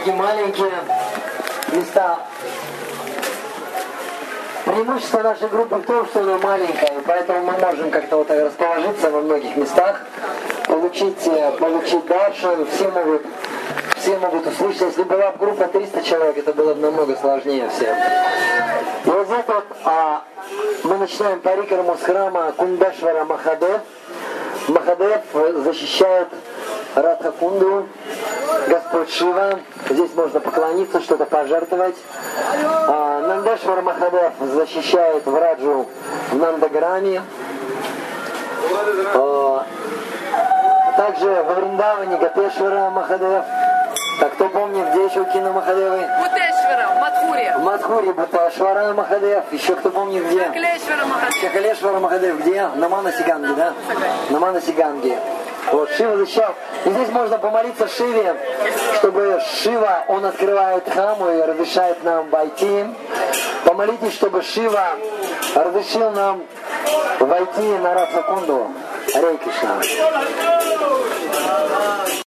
такие маленькие места. Преимущество нашей группы в том, что она маленькая, и поэтому мы можем как-то вот так расположиться во многих местах, получить, э, получить даршан, все могут, все могут услышать. Если была бы группа 300 человек, это было бы намного сложнее всем. И вот здесь вот а, мы начинаем парикраму с храма Кундашвара Махадев. Махадев защищает Радхакунду, Господь Шива. Здесь можно поклониться, что-то пожертвовать. А, Нандашвар Махадев защищает Враджу в Нандаграме. А, также во Вриндаване Гатешвара Махадев. Так кто помнит, где еще кино Махадевы? Бутешвара, Мадхури. В Мадхуре Буташвара Махадев. Еще кто помнит, где? Клешвара, Махадев. Чакалешвара Махадев где? На Манасиганге, да? На Манасиганге. Вот, Шива защищал. И здесь можно помолиться Шиве, чтобы Шива, он открывает хаму и разрешает нам войти. Помолитесь, чтобы Шива разрешил нам войти на Расакунду. Рей Кришна.